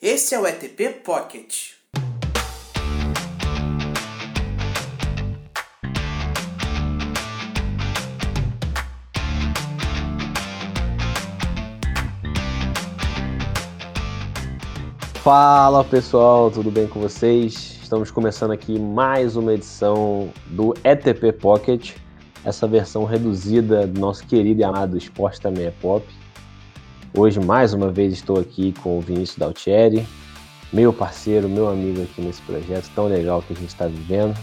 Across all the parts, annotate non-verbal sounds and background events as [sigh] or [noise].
Esse é o ETP Pocket. Fala pessoal, tudo bem com vocês? Estamos começando aqui mais uma edição do ETP Pocket, essa versão reduzida do nosso querido e amado Esporte Também é Pop. Hoje, mais uma vez, estou aqui com o Vinícius Daltieri, meu parceiro, meu amigo aqui nesse projeto tão legal que a gente está vivendo.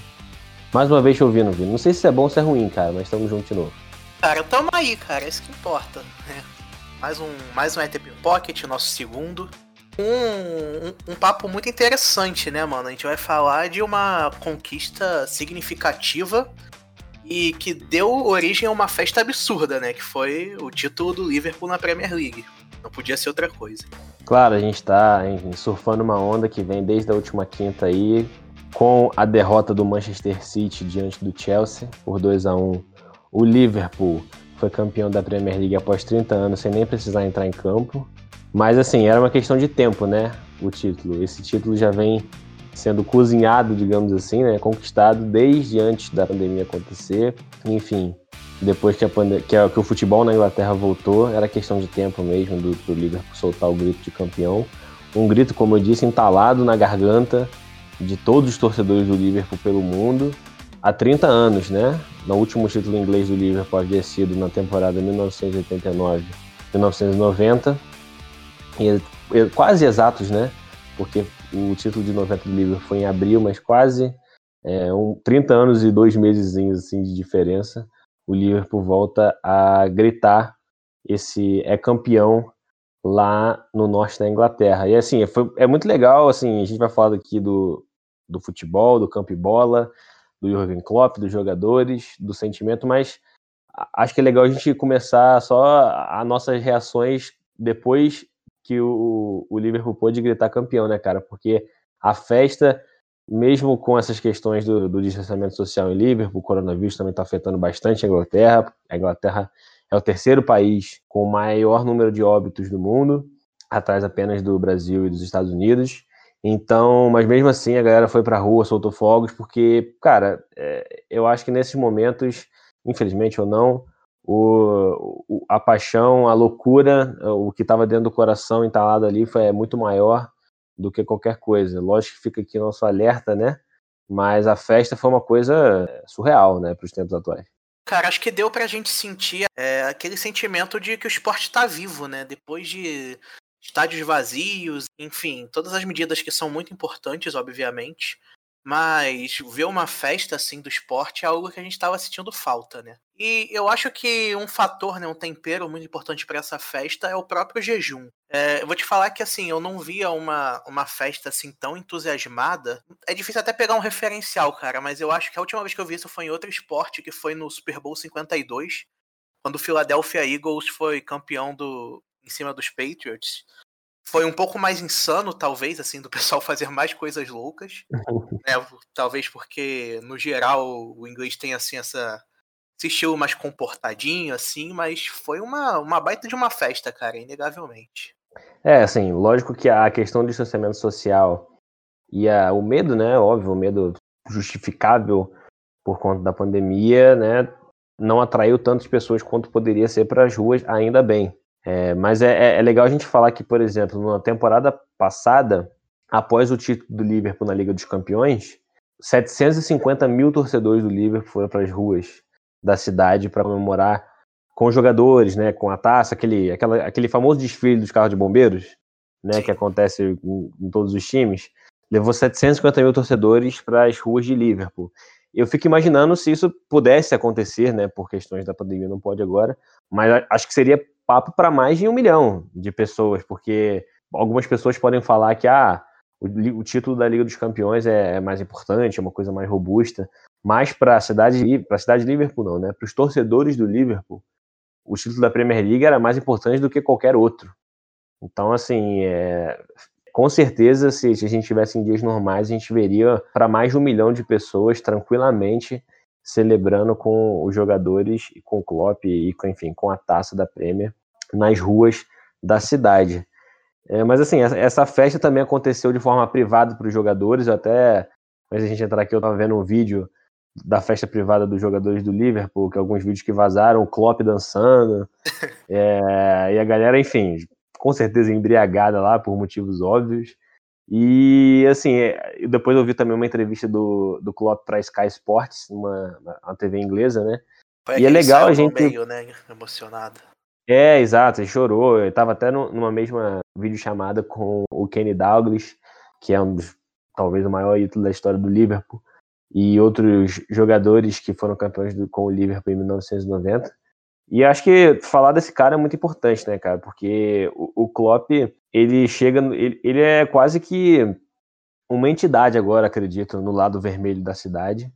Mais uma vez te ouvindo, Vini. Não sei se é bom ou se é ruim, cara, mas estamos juntos de novo. Cara, tamo aí, cara, é isso que importa. Né? Mais um, mais um ETP Pocket, nosso segundo. Um, um, um, papo muito interessante, né, mano? A gente vai falar de uma conquista significativa e que deu origem a uma festa absurda, né? Que foi o título do Liverpool na Premier League. Não podia ser outra coisa. Claro, a gente está surfando uma onda que vem desde a última quinta aí, com a derrota do Manchester City diante do Chelsea por 2 a 1 O Liverpool foi campeão da Premier League após 30 anos sem nem precisar entrar em campo. Mas assim, era uma questão de tempo, né? O título. Esse título já vem sendo cozinhado, digamos assim, né? Conquistado desde antes da pandemia acontecer. Enfim, depois que, a que, a, que o futebol na Inglaterra voltou, era questão de tempo mesmo do, do Liverpool soltar o grito de campeão. Um grito, como eu disse, entalado na garganta de todos os torcedores do Liverpool pelo mundo há 30 anos, né? No último título inglês do Liverpool havia sido na temporada 1989-1990 e, quase exatos, né? Porque o título de 90 do Liverpool foi em abril, mas quase é, um, 30 anos e dois meses assim, de diferença. O Liverpool volta a gritar esse é campeão lá no norte da Inglaterra. E assim, foi, é muito legal, assim, a gente vai falar aqui do, do futebol, do campo e bola, do Jurgen Klopp, dos jogadores, do sentimento, mas acho que é legal a gente começar só as nossas reações depois que o, o Liverpool pôde gritar campeão, né, cara? Porque a festa, mesmo com essas questões do, do distanciamento social em Liverpool, o coronavírus também está afetando bastante a Inglaterra. A Inglaterra é o terceiro país com o maior número de óbitos do mundo, atrás apenas do Brasil e dos Estados Unidos. Então, mas mesmo assim a galera foi pra rua, soltou fogos, porque, cara, é, eu acho que nesses momentos, infelizmente ou não, o, o, a paixão, a loucura, o que estava dentro do coração entalado ali foi é muito maior do que qualquer coisa. Lógico que fica aqui nosso alerta, né? Mas a festa foi uma coisa surreal, né, para os tempos atuais. Cara, acho que deu pra gente sentir é, aquele sentimento de que o esporte está vivo, né? Depois de estádios vazios, enfim, todas as medidas que são muito importantes, obviamente. Mas ver uma festa assim do esporte é algo que a gente estava sentindo falta, né? E eu acho que um fator, né, um tempero muito importante para essa festa é o próprio jejum. É, eu vou te falar que assim, eu não via uma, uma festa assim tão entusiasmada. É difícil até pegar um referencial, cara, mas eu acho que a última vez que eu vi isso foi em outro esporte, que foi no Super Bowl 52, quando o Philadelphia Eagles foi campeão do em cima dos Patriots foi um pouco mais insano, talvez, assim, do [laughs] pessoal fazer mais coisas loucas. [laughs] né? Talvez porque, no geral, o inglês tem, assim, essa, esse estilo mais comportadinho, assim, mas foi uma, uma baita de uma festa, cara, inegavelmente. É, assim, lógico que a questão do distanciamento social e a, o medo, né, óbvio, o medo justificável por conta da pandemia, né, não atraiu tantas pessoas quanto poderia ser para as ruas, ainda bem. É, mas é, é, é, legal a gente falar que, por exemplo, na temporada passada, após o título do Liverpool na Liga dos Campeões, 750 mil torcedores do Liverpool foram para as ruas da cidade para comemorar com os jogadores, né, com a taça, aquele, aquela, aquele famoso desfile dos carros de bombeiros, né, que acontece em, em todos os times, levou 750 mil torcedores para as ruas de Liverpool. Eu fico imaginando se isso pudesse acontecer, né, por questões da pandemia, não pode agora, mas acho que seria papo para mais de um milhão de pessoas, porque algumas pessoas podem falar que ah, o, o título da Liga dos Campeões é, é, mais importante, é uma coisa mais robusta, mas para a cidade, para a cidade de Liverpool não, né? Para os torcedores do Liverpool, o título da Premier League era mais importante do que qualquer outro. Então, assim, é, com certeza, se, a gente tivesse em dias normais, a gente veria para mais de um milhão de pessoas tranquilamente celebrando com os jogadores e com o Klopp e com, enfim, com a taça da Premier nas ruas da cidade. É, mas assim, essa festa também aconteceu de forma privada para os jogadores. Até, antes a gente entrar aqui, eu estava vendo um vídeo da festa privada dos jogadores do Liverpool, que alguns vídeos que vazaram, o Klopp dançando, [laughs] é, e a galera, enfim, com certeza embriagada lá por motivos óbvios. E assim, é, depois eu vi também uma entrevista do, do Klopp para Sky Sports, uma, uma TV inglesa, né? Foi e é legal a gente. Meio, né? Emocionado. É, exato, ele chorou. Eu tava até numa mesma videochamada com o Kenny Douglas, que é um dos, talvez o maior ídolo da história do Liverpool, e outros jogadores que foram campeões do, com o Liverpool em 1990. E acho que falar desse cara é muito importante, né, cara? Porque o, o Klopp, ele chega, ele, ele é quase que uma entidade agora, acredito, no lado vermelho da cidade.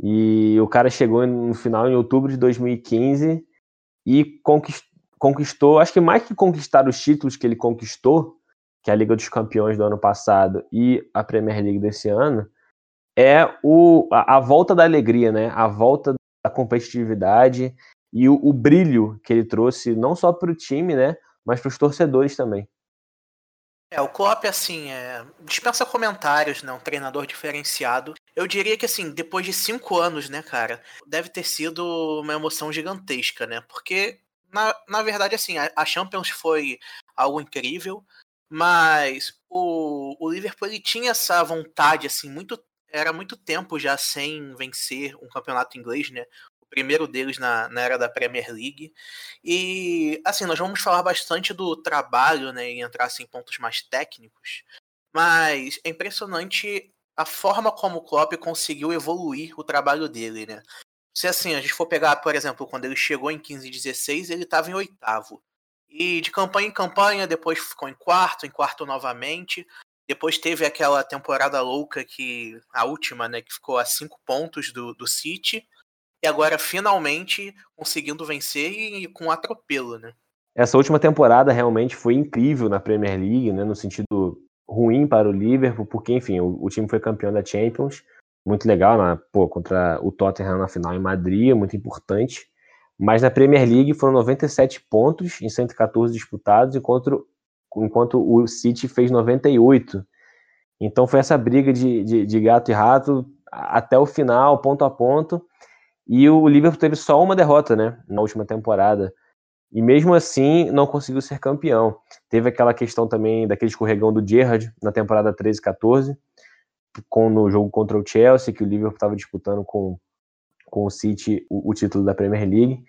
E o cara chegou no final, em outubro de 2015, e conquistou, acho que mais que conquistar os títulos que ele conquistou, que é a Liga dos Campeões do ano passado e a Premier League desse ano, é o, a, a volta da alegria, né? A volta da competitividade e o, o brilho que ele trouxe não só para o time, né? Mas para os torcedores também. É, o Klopp, assim, é, dispensa comentários, né? Um treinador diferenciado. Eu diria que, assim, depois de cinco anos, né, cara, deve ter sido uma emoção gigantesca, né? Porque, na, na verdade, assim, a, a Champions foi algo incrível, mas o, o Liverpool ele tinha essa vontade, assim, muito. Era muito tempo já sem vencer um campeonato inglês, né? primeiro deles na, na era da Premier League. E, assim, nós vamos falar bastante do trabalho, né, e entrar assim, em pontos mais técnicos, mas é impressionante a forma como o Klopp conseguiu evoluir o trabalho dele, né? Se assim, a gente for pegar, por exemplo, quando ele chegou em 15 e 16, ele estava em oitavo. E de campanha em campanha, depois ficou em quarto, em quarto novamente. Depois teve aquela temporada louca que. A última, né? Que ficou a cinco pontos do, do City e agora finalmente conseguindo vencer e com atropelo, né? Essa última temporada realmente foi incrível na Premier League, né, no sentido ruim para o Liverpool, porque enfim, o, o time foi campeão da Champions, muito legal, né, pô, contra o Tottenham na final em Madrid, muito importante. Mas na Premier League foram 97 pontos em 114 disputados, enquanto, enquanto o City fez 98. Então foi essa briga de, de, de gato e rato até o final, ponto a ponto. E o Liverpool teve só uma derrota, né, na última temporada. E mesmo assim não conseguiu ser campeão. Teve aquela questão também daquele escorregão do Gerrard na temporada 13 14, com no jogo contra o Chelsea, que o Liverpool estava disputando com, com o City o, o, título da Premier League.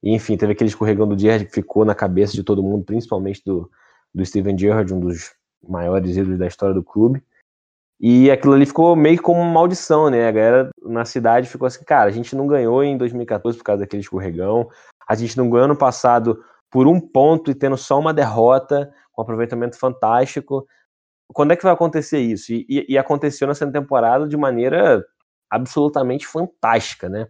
E, enfim, teve aquele escorregão do Gerrard que ficou na cabeça de todo mundo, principalmente do, do Steven Gerrard, um dos maiores ídolos da história do clube. E aquilo ali ficou meio como uma maldição, né? A galera na cidade ficou assim, cara, a gente não ganhou em 2014 por causa daquele escorregão, a gente não ganhou ano passado por um ponto e tendo só uma derrota, com um aproveitamento fantástico. Quando é que vai acontecer isso? E, e, e aconteceu nessa temporada de maneira absolutamente fantástica, né?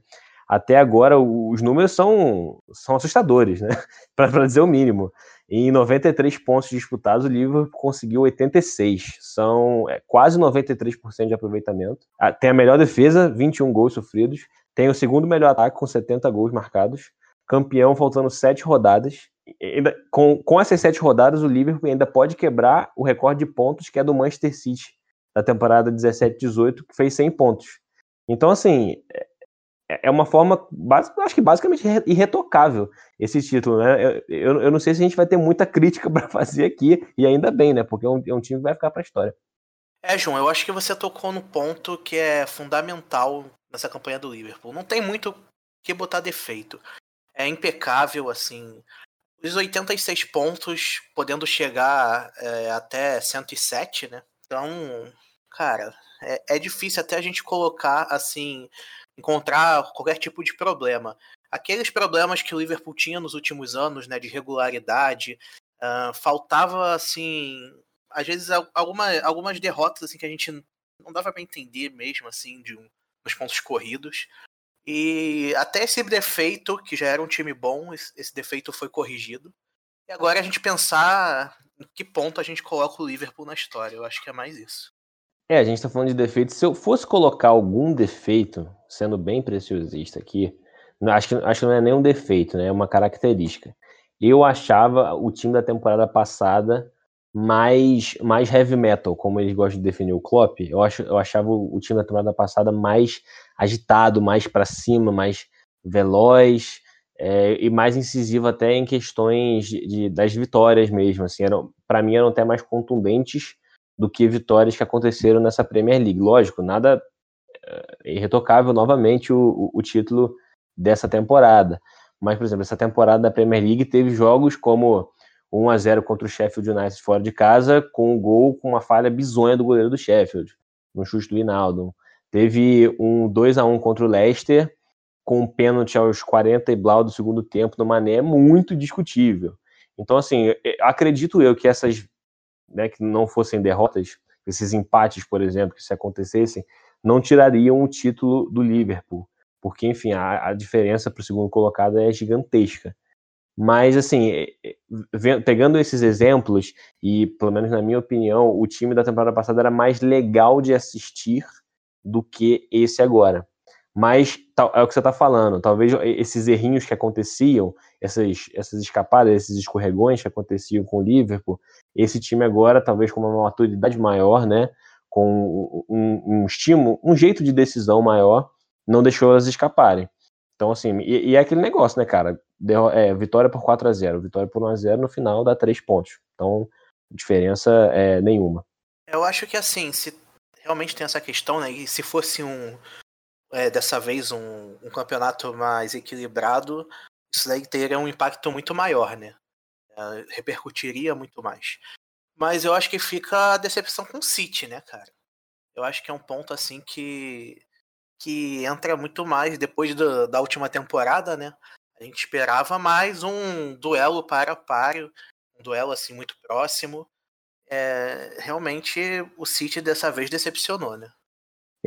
Até agora os números são, são assustadores, né? [laughs] Para dizer o mínimo. Em 93 pontos disputados, o Liverpool conseguiu 86. São é, quase 93% de aproveitamento. Ah, tem a melhor defesa, 21 gols sofridos. Tem o segundo melhor ataque, com 70 gols marcados. Campeão, faltando 7 rodadas. Ainda, com, com essas 7 rodadas, o Liverpool ainda pode quebrar o recorde de pontos que é do Manchester City, da temporada 17-18, que fez 100 pontos. Então, assim, é, é, uma forma, acho que basicamente irretocável esse título, né? Eu, eu não sei se a gente vai ter muita [laughs] crítica para fazer aqui, e ainda bem, né? Porque é um, é um time que vai ficar para a história. É, João, eu acho que você tocou no ponto que é fundamental nessa campanha do Liverpool. Não tem muito que botar defeito. É impecável, assim. Os 86 pontos, podendo chegar é, até 107, né? Então, cara, é, é difícil até a gente colocar, assim, encontrar qualquer tipo de problema. Aqueles problemas que o Liverpool tinha nos últimos anos, né, de regularidade, uh, faltava assim, às vezes alguma, algumas derrotas assim que a gente não dava para entender mesmo assim de um, nos pontos corridos. E até esse defeito, que já era um time bom, esse defeito foi corrigido. E agora a gente pensar em que ponto a gente coloca o Liverpool na história. Eu acho que é mais isso. É, a gente tá falando de defeitos. Se eu fosse colocar algum defeito, sendo bem preciosista aqui, acho que, acho que não é nem um defeito, né? É uma característica. Eu achava o time da temporada passada mais, mais heavy metal, como eles gostam de definir o Klopp. Eu, acho, eu achava o time da temporada passada mais agitado, mais para cima, mais veloz é, e mais incisivo até em questões de, de das vitórias mesmo. Assim, para mim eram até mais contundentes do que vitórias que aconteceram nessa Premier League. Lógico, nada é, irretocável novamente o, o, título dessa temporada. Mas, por exemplo, essa temporada da Premier League teve jogos como 1 a 0 contra o Sheffield United fora de casa, com um gol com uma falha bizonha do goleiro do Sheffield, no chute do Hinaldo. Teve um 2 a 1 contra o Leicester, com um pênalti aos 40 e blau do segundo tempo do Mané, muito discutível. Então, assim, acredito eu que essas, né, que não fossem derrotas, esses empates, por exemplo, que se acontecessem, não tirariam o título do Liverpool, porque, enfim, a, a diferença para o segundo colocado é gigantesca. Mas, assim, pegando esses exemplos, e pelo menos na minha opinião, o time da temporada passada era mais legal de assistir do que esse agora. Mas é o que você está falando, talvez esses errinhos que aconteciam, essas, essas escapadas, esses escorregões que aconteciam com o Liverpool, esse time agora, talvez com uma maturidade maior, né, com um, um estímulo, um jeito de decisão maior, não deixou elas escaparem. Então, assim, e, e é aquele negócio, né, cara? É, vitória por 4 a 0 vitória por 1 a 0 no final dá 3 pontos. Então, diferença é nenhuma. Eu acho que, assim, se realmente tem essa questão, né, e se fosse um, é, dessa vez, um, um campeonato mais equilibrado, isso daí teria um impacto muito maior, né? É, repercutiria muito mais. Mas eu acho que fica a decepção com o City, né, cara? Eu acho que é um ponto assim que que entra muito mais depois do, da última temporada, né? A gente esperava mais um duelo para páreo, um duelo assim muito próximo. É, realmente o City dessa vez decepcionou, né?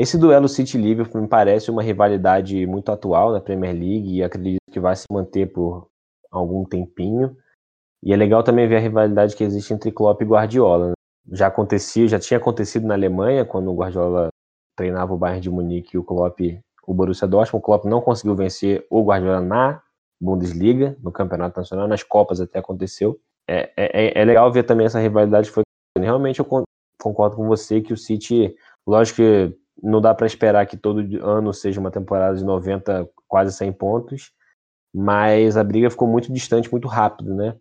Esse duelo City-Liverpool me parece uma rivalidade muito atual na Premier League e acredito que vai se manter por algum tempinho. E é legal também ver a rivalidade que existe entre Klopp e Guardiola. Né? Já acontecia, já tinha acontecido na Alemanha quando o Guardiola treinava o Bayern de Munique e o Klopp o Borussia Dortmund. O Klopp não conseguiu vencer o Guardiola na Bundesliga, no Campeonato Nacional, nas Copas até aconteceu. É, é, é, é legal ver também essa rivalidade foi. Realmente eu concordo com você que o City, lógico que não dá para esperar que todo ano seja uma temporada de 90, quase 100 pontos, mas a briga ficou muito distante, muito rápido, né?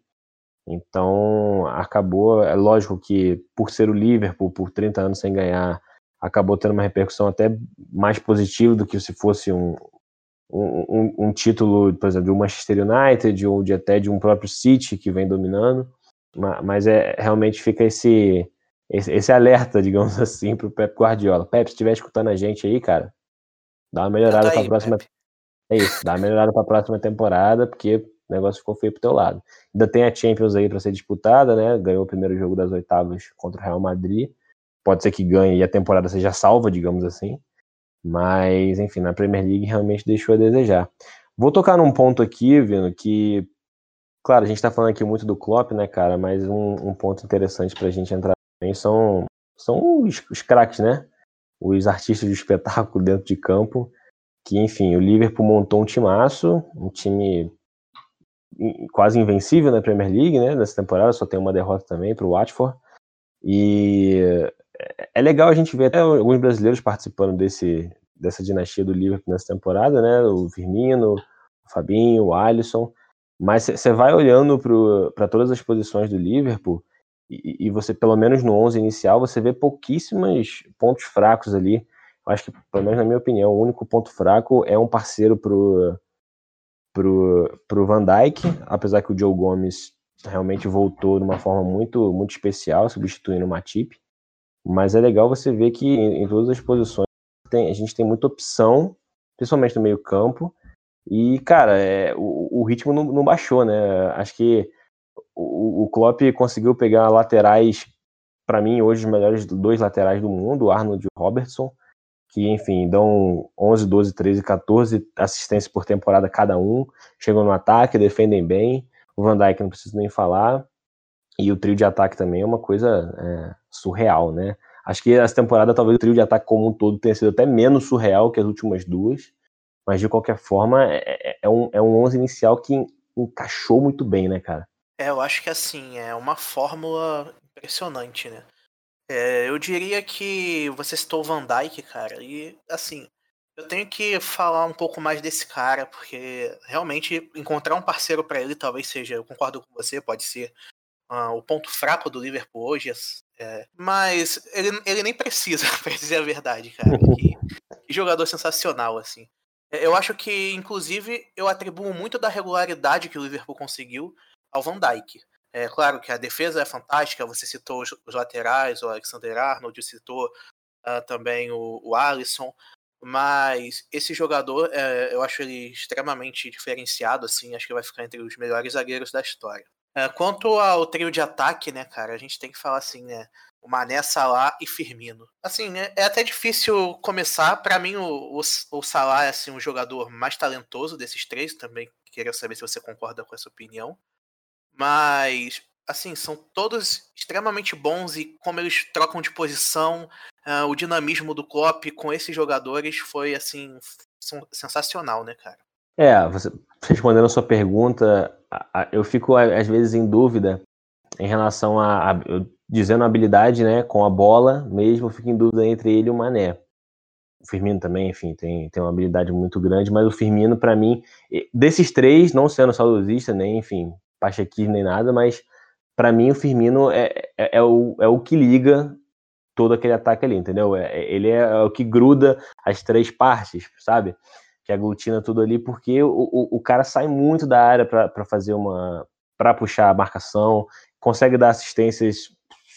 Então, acabou, é lógico que por ser o Liverpool, por 30 anos sem ganhar, acabou tendo uma repercussão até mais positiva do que se fosse um, um, um, título, por exemplo, um Manchester United ou de até de um próprio City que vem dominando. Mas é realmente fica esse, esse, esse alerta, [laughs] digamos assim, pro Pep Guardiola. Pep, se estiver escutando a gente aí, cara, dá uma melhorada para a próxima. Pep. É isso, dá uma melhorada para a próxima temporada, porque o negócio ficou feio pro teu lado. Ainda tem a Champions aí para ser disputada, né? Ganhou o primeiro jogo das oitavas contra o Real Madrid pode ser que ganhe e a temporada seja salva, digamos assim. Mas, enfim, na Premier League realmente deixou a desejar. Vou tocar num ponto aqui, Vino, que, claro, a gente tá falando aqui muito do Klopp, né, cara, mas um, um ponto interessante pra gente entrar também são, são os, os craques, né? Os artistas de espetáculo dentro de campo, que, enfim, o Liverpool montou um timaço, um time quase invencível na Premier League, né, nessa temporada, só tem uma derrota também para o Watford, e é, é legal a gente ver até alguns brasileiros participando desse, dessa dinastia do Liverpool nessa temporada, né? O Firmino, o Fabinho, o Alisson. Mas você vai olhando para todas as posições do Liverpool e, você, pelo menos no 11 inicial, você vê pouquíssimos pontos fracos ali. Eu acho que, pelo menos na minha opinião, o único ponto fraco é um parceiro pro, pro, pro Van Dijk, apesar que o Joe Gomes realmente voltou de uma forma muito, muito especial, substituindo o Matip. Mas é legal você ver que em, em todas as posições tem, a gente tem muita opção, principalmente no meio-campo. E, cara, é, o, o ritmo não, não, baixou, né? Acho que o, o Klopp conseguiu pegar laterais, para mim, hoje, os melhores dois laterais do mundo, Arnold e Robertson, que, enfim, dão 11, 12, 13, 14 assistências por temporada cada um, chegam no ataque, defendem bem. O Van Dijk não preciso nem falar. E o trio de ataque também é uma coisa é, surreal, né? Acho que essa temporada talvez o trio de ataque como um todo tenha sido até menos surreal que as últimas duas, mas de qualquer forma é, é, é um, é um 11 inicial que encaixou muito bem, né, cara? É, eu acho que assim, é uma fórmula impressionante, né? É, eu diria que você citou o Van Dyke, cara, e assim, eu tenho que falar um pouco mais desse cara, porque realmente encontrar um parceiro para ele talvez seja, eu concordo com você, pode ser uh, o ponto fraco do Liverpool hoje. É, mas ele, ele nem precisa, [laughs] pra dizer a verdade, cara. Que, que jogador sensacional, assim. É, eu acho que, inclusive, eu atribuo muito da regularidade que o Liverpool conseguiu ao Van Dijk. É claro que a defesa é fantástica, você citou os, laterais, o Alexander Arnold, citou uh, também o, o Alisson, mas esse jogador, é, eu acho ele extremamente diferenciado, assim, acho que vai ficar entre os melhores zagueiros da história. É, quanto ao trio de ataque, né, cara, a gente tem que falar assim, né, o Mané, Salah e Firmino. Assim, é, é até difícil começar, para mim o, o, o Salah é assim, o jogador mais talentoso desses três, também queria saber se você concorda com essa opinião. Mas, assim, são todos extremamente bons e como eles trocam de posição, uh, o dinamismo do Klopp com esses jogadores foi, assim, sensacional, né, cara? É, você, respondendo a sua pergunta, eu fico às vezes em dúvida em relação a, a dizendo a habilidade, né, com a bola mesmo, eu fico em dúvida entre ele e o Mané. O Firmino também, enfim, tem, tem uma habilidade muito grande, mas o Firmino, para mim, desses três, não sendo saudosista, nem, enfim, Pachequir nem nada, mas para mim o Firmino é, é, é, o, é o que liga todo aquele ataque ali, entendeu? É, é ele é, é, o que gruda as três partes, sabe? Que aglutina tudo ali, porque o, o, o cara sai muito da área para fazer uma. para puxar a marcação, consegue dar assistências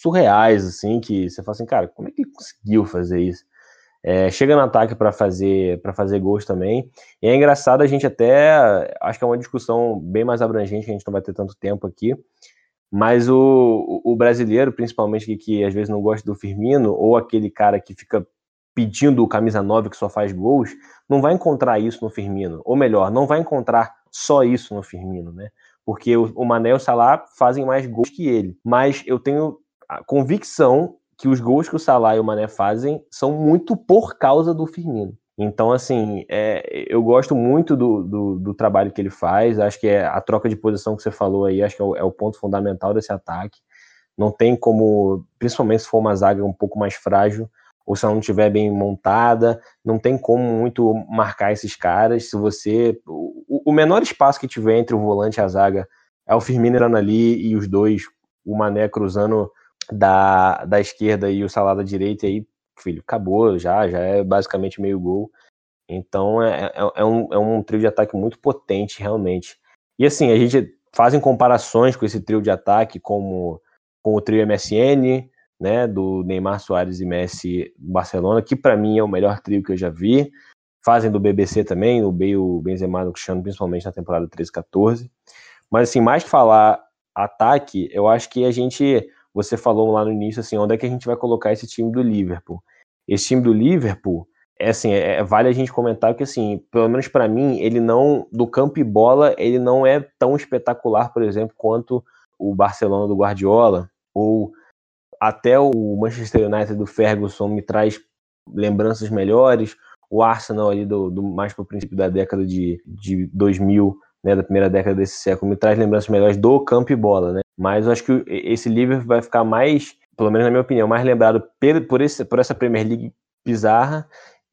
surreais, assim, que você fala assim, cara, como é que ele conseguiu fazer isso? É, chega no ataque para fazer para fazer gols também. E é engraçado a gente até acho que é uma discussão bem mais abrangente, que a gente não vai ter tanto tempo aqui. Mas o, o brasileiro, principalmente que, que às vezes não gosta do Firmino, ou aquele cara que fica pedindo o camisa 9 que só faz gols, não vai encontrar isso no Firmino. Ou melhor, não vai encontrar só isso no Firmino, né? Porque o, o Mané e o Salah fazem mais gols que ele. Mas eu tenho a convicção que os gols que o Salah e o Mané fazem são muito por causa do Firmino. Então, assim, é, eu gosto muito do, do, do, trabalho que ele faz. Acho que é a troca de posição que você falou aí, acho que é o, é o, ponto fundamental desse ataque. Não tem como, principalmente se for uma zaga um pouco mais frágil, ou se ela não estiver bem montada, não tem como muito marcar esses caras. Se você. O, o menor espaço que tiver entre o volante e a zaga é o Firmino ali e os dois, o Mané cruzando da, da esquerda e o Salah da direita, aí, filho, acabou já, já é basicamente meio gol. Então é, é, é, um, é um trio de ataque muito potente, realmente. E assim, a gente fazem comparações com esse trio de ataque, como com o trio MSN, né, do Neymar, Soares e Messi Barcelona, que para mim é o melhor trio que eu já vi. Fazem do BBC também, o Bale, o Benzema, o Cristiano, principalmente na temporada 13-14. Mas assim, mais que falar ataque, eu acho que a gente você falou lá no início, assim, onde é que a gente vai colocar esse time do Liverpool? Esse time do Liverpool, é assim, é, é vale a gente comentar que, assim, pelo menos para mim, ele não, do campo e bola, ele não é tão espetacular, por exemplo, quanto o Barcelona do Guardiola, ou até o Manchester United do Ferguson me traz lembranças melhores, o Arsenal ali do, do mais para o princípio da década de, de 2000, né, da primeira década desse século, me traz lembranças melhores do campo e bola, né? Mas eu acho que esse Liverpool vai ficar mais, pelo menos na minha opinião, mais lembrado por, esse, por essa Premier League bizarra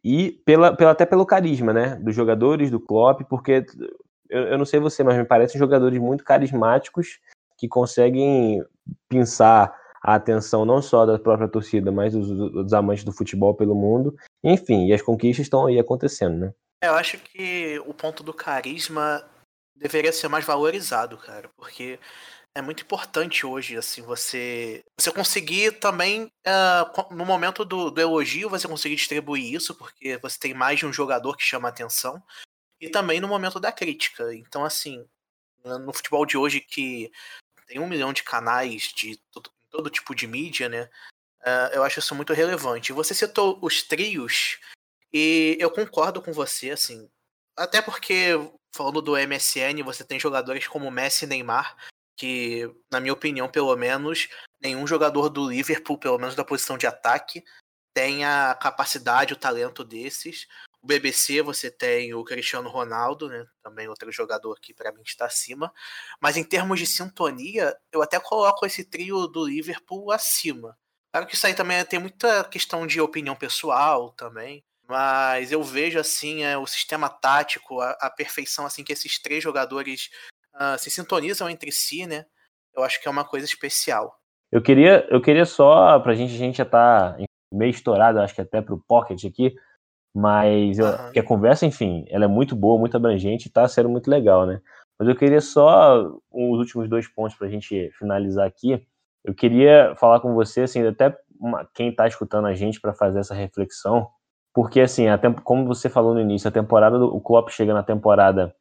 e pela, pela, até pelo carisma, né? Dos jogadores, do Klopp, porque eu, eu não sei você, mas me parecem jogadores muito carismáticos que conseguem pensar a atenção não só da própria torcida, mas dos, dos, amantes do futebol pelo mundo. Enfim, e as conquistas estão aí acontecendo, né? É, eu acho que o ponto do carisma deveria ser mais valorizado, cara, porque é muito importante hoje, assim, você você conseguir também, uh, no momento do, do, elogio, você conseguir distribuir isso, porque você tem mais de um jogador que chama atenção, e também no momento da crítica. Então, assim, no futebol de hoje que tem um milhão de canais de todo, todo tipo de mídia, né? Uh, eu acho isso muito relevante. Você citou os trios, e eu concordo com você, assim, até porque, falando do MSN, você tem jogadores como Messi e Neymar, que, na minha opinião, pelo menos, nenhum jogador do Liverpool, pelo menos da posição de ataque, tem a capacidade, o talento desses. o BBC você tem o Cristiano Ronaldo, né? Também outro jogador que para mim está acima. Mas em termos de sintonia, eu até coloco esse trio do Liverpool acima. Claro que isso aí também tem muita questão de opinião pessoal também. Mas eu vejo assim é, o sistema tático, a, a perfeição assim que esses três jogadores uh, se sintonizam entre si, né? Eu acho que é uma coisa especial. Eu queria, eu queria só, pra gente, a gente já tá meio estourado, acho que até pro Pocket aqui, mas eu, uhum. que a conversa, enfim, ela é muito boa, muito abrangente e tá sendo muito legal, né? Mas eu queria só os últimos dois pontos pra gente finalizar aqui. Eu queria falar com você, assim, até uma, quem tá escutando a gente para fazer essa reflexão, porque, assim, a tempo, como você falou no início, a temporada, do, o Klopp chega na temporada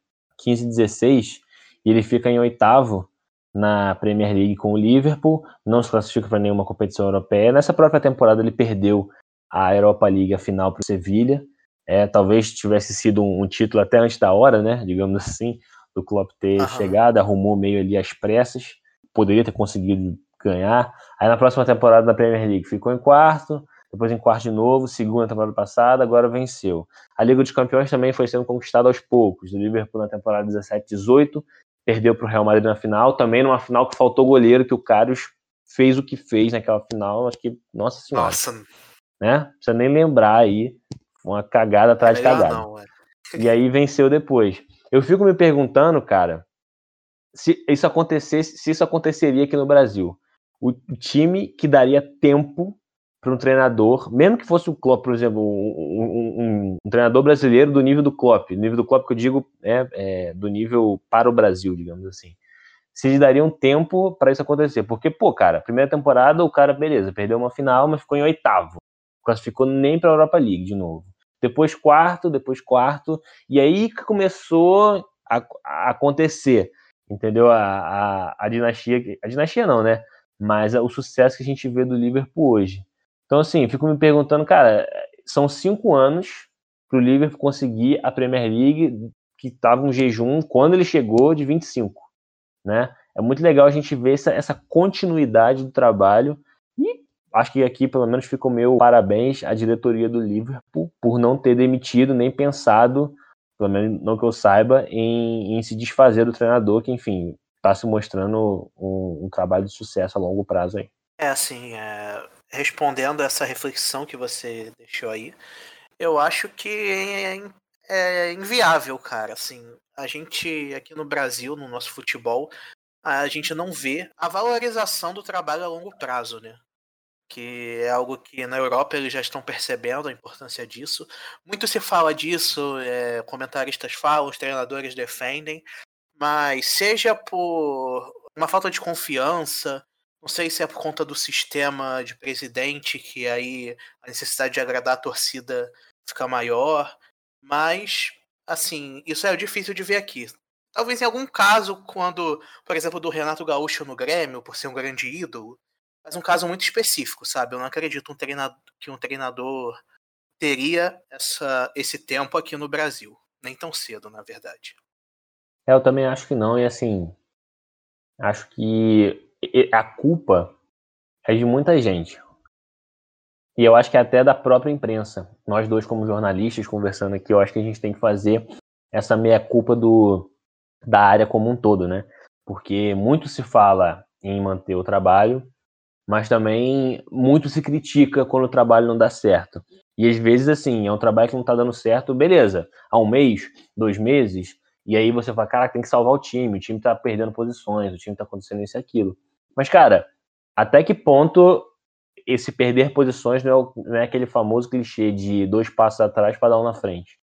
15-16 e ele fica em oitavo na Premier League com o Liverpool, não se classifica para nenhuma competição europeia. Nessa própria temporada ele perdeu a Europa League a final para o Sevilha. É, talvez tivesse sido um, um, título até antes da hora, né? Digamos assim, do Klopp ter uhum. chegado, arrumou meio ali as pressas, poderia ter conseguido ganhar. Aí na próxima temporada da Premier League ficou em quarto, depois em quarto de novo, segunda temporada passada, agora venceu. A Liga dos Campeões também foi sendo conquistada aos poucos. O Liverpool na temporada 17-18 perdeu para o Real Madrid na final, também numa final que faltou goleiro, que o Carlos fez o que fez naquela final, acho que, nossa senhora. Nossa. Né? Não precisa nem lembrar aí, uma cagada atrás é de cagada. Não, é. E aí venceu depois. Eu fico me perguntando, cara, se isso acontecesse, se isso aconteceria aqui no Brasil. O time que daria tempo para um treinador, mesmo que fosse o Klopp, por exemplo, um, um, um, treinador brasileiro do nível do Klopp, nível do Klopp que eu digo é, é do nível para o Brasil, digamos assim. Se daria um tempo para isso acontecer, porque pô, cara, primeira temporada o cara beleza, perdeu uma final, mas ficou em oitavo, classificou nem para a Europa League de novo. Depois quarto, depois quarto, e aí que começou a, a acontecer, entendeu? A, a, a dinastia, a dinastia não, né? Mas o sucesso que a gente vê do Liverpool hoje então, assim, fico me perguntando, cara, são cinco anos para o Liverpool conseguir a Premier League, que estava um jejum quando ele chegou de 25, né? É muito legal a gente ver essa, essa continuidade do trabalho e acho que aqui pelo menos fica o meu parabéns à diretoria do Liverpool por não ter demitido nem pensado, pelo menos não que eu saiba, em, em se desfazer do treinador, que enfim está se mostrando um, um, trabalho de sucesso a longo prazo aí. É assim, é, respondendo essa reflexão que você deixou aí, eu acho que é, é inviável, cara. Assim, a gente aqui no Brasil, no nosso futebol, a gente não vê a valorização do trabalho a longo prazo, né? Que é algo que na Europa eles já estão percebendo a importância disso. Muito se fala disso, é, comentaristas falam, os treinadores defendem, mas seja por uma falta de confiança, não sei se é por conta do sistema de presidente, que aí a necessidade de agradar a torcida fica maior. Mas, assim, isso é difícil de ver aqui. Talvez em algum caso, quando, por exemplo, do Renato Gaúcho no Grêmio, por ser um grande ídolo, mas um caso muito específico, sabe? Eu não acredito um treinador, que um treinador teria essa, esse tempo aqui no Brasil. Nem tão cedo, na verdade. É, eu também acho que não, e assim, acho que a culpa é de muita gente. E eu acho que é até da própria imprensa. Nós dois, como jornalistas, conversando aqui, eu acho que a gente tem que fazer essa meia-culpa do, da área como um todo, né? Porque muito se fala em manter o trabalho, mas também muito se critica quando o trabalho não dá certo. E às vezes, assim, é um trabalho que não tá dando certo, beleza. Há um mês, dois meses, e aí você fala, cara, tem que salvar o time, o time tá perdendo posições, o time tá acontecendo isso e aquilo. Mas, cara, até que ponto esse perder posições não é, não é aquele famoso clichê de dois passos atrás para dar um na frente?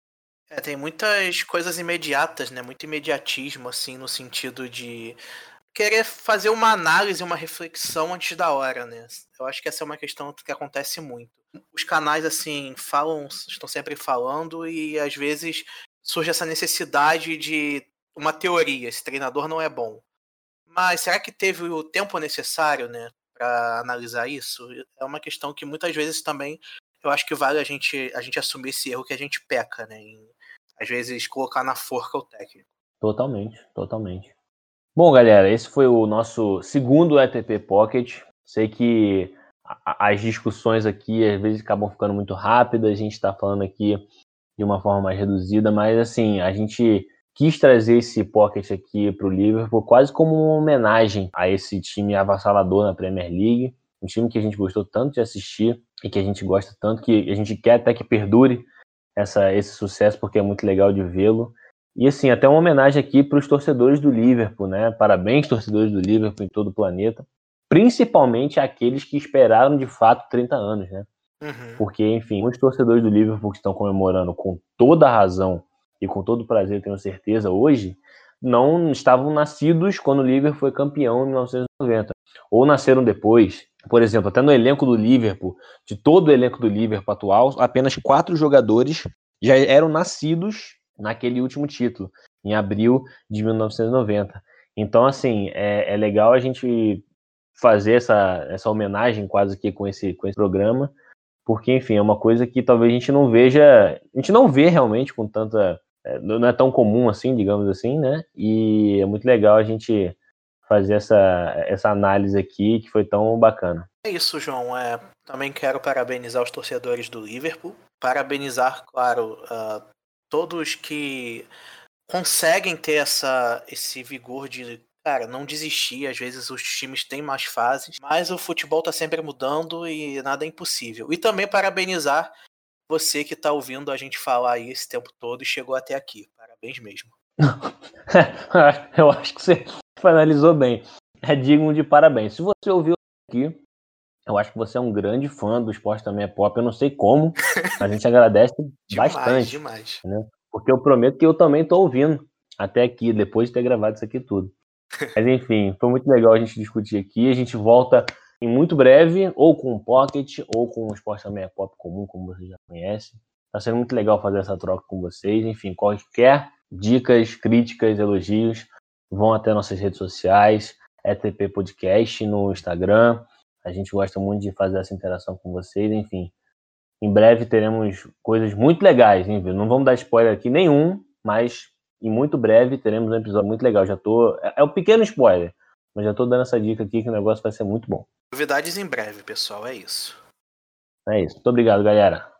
É, tem muitas coisas imediatas, né? Muito imediatismo, assim, no sentido de querer fazer uma análise, uma reflexão antes da hora, né? Eu acho que essa é uma questão que acontece muito. Os canais, assim, falam, estão sempre falando e às vezes surge essa necessidade de uma teoria. Esse treinador não é bom. Mas será que teve o tempo necessário, né, para analisar isso? É uma questão que muitas vezes também eu acho que vale a gente a gente assumir esse erro que a gente peca, né, em, às vezes colocar na forca o técnico. Totalmente, totalmente. Bom, galera, esse foi o nosso segundo ETP Pocket. Sei que as discussões aqui às vezes acabam ficando muito rápidas. A gente está falando aqui de uma forma mais reduzida, mas assim, a gente quis trazer esse pocket aqui para o Liverpool quase como uma homenagem a esse time avassalador na Premier League, um time que a gente gostou tanto de assistir e que a gente gosta tanto que a gente quer até que perdure essa, esse sucesso porque é muito legal de vê-lo. E assim, até uma homenagem aqui para os torcedores do Liverpool, né? Parabéns, torcedores do Liverpool em todo o planeta. Principalmente aqueles que esperaram de fato 30 anos, né? Uhum. Porque, enfim, muitos torcedores do Liverpool que estão comemorando com toda a razão e com todo prazer, tenho certeza, hoje, não estavam nascidos quando o Liverpool foi campeão em 1990. Ou nasceram depois. Por exemplo, até no elenco do Liverpool, de todo o elenco do Liverpool atual, apenas quatro jogadores já eram nascidos naquele último título, em abril de 1990. Então, assim, é, é legal a gente fazer essa, essa homenagem quase que com esse, com esse programa, porque, enfim, é uma coisa que talvez a gente não veja, a gente não vê realmente com tanta, não é tão comum assim, digamos assim, né? E é muito legal a gente fazer essa, essa análise aqui que foi tão bacana. É isso, João. É, também quero parabenizar os torcedores do Liverpool, parabenizar, claro, uh, todos que conseguem ter essa, esse vigor de cara, não desistir. Às vezes os times têm mais fases, mas o futebol tá sempre mudando e nada é impossível. E também parabenizar você que tá ouvindo a gente falar aí esse tempo todo e chegou até aqui. Parabéns mesmo. [laughs] Eu acho que você finalizou bem. É digno de parabéns. Se você ouviu aqui, eu acho que você é um grande fã do esporte também é pop. Eu não sei como, [laughs] mas a gente agradece demais, bastante. Demais. Né? Porque eu prometo que eu também estou ouvindo até aqui, depois de ter gravado isso aqui tudo. [laughs] Mas enfim, foi muito legal a gente discutir aqui. A gente volta em muito breve, ou com o Pocket, ou com o Esporte também é pop comum, como você já conhece. Tá sendo muito legal fazer essa troca com vocês. Enfim, qualquer dicas, críticas, elogios, vão até nossas redes sociais, ETP Podcast no Instagram. A gente gosta muito de fazer essa interação com vocês. Enfim, em breve teremos coisas muito legais, hein, viu? Não vamos dar spoiler aqui nenhum, mas em muito breve teremos um episódio muito legal. Já tô. É, é um pequeno spoiler, mas já tô dando essa dica aqui que o negócio vai ser muito bom. Novidades em breve, pessoal. É isso. É isso. Muito obrigado, galera.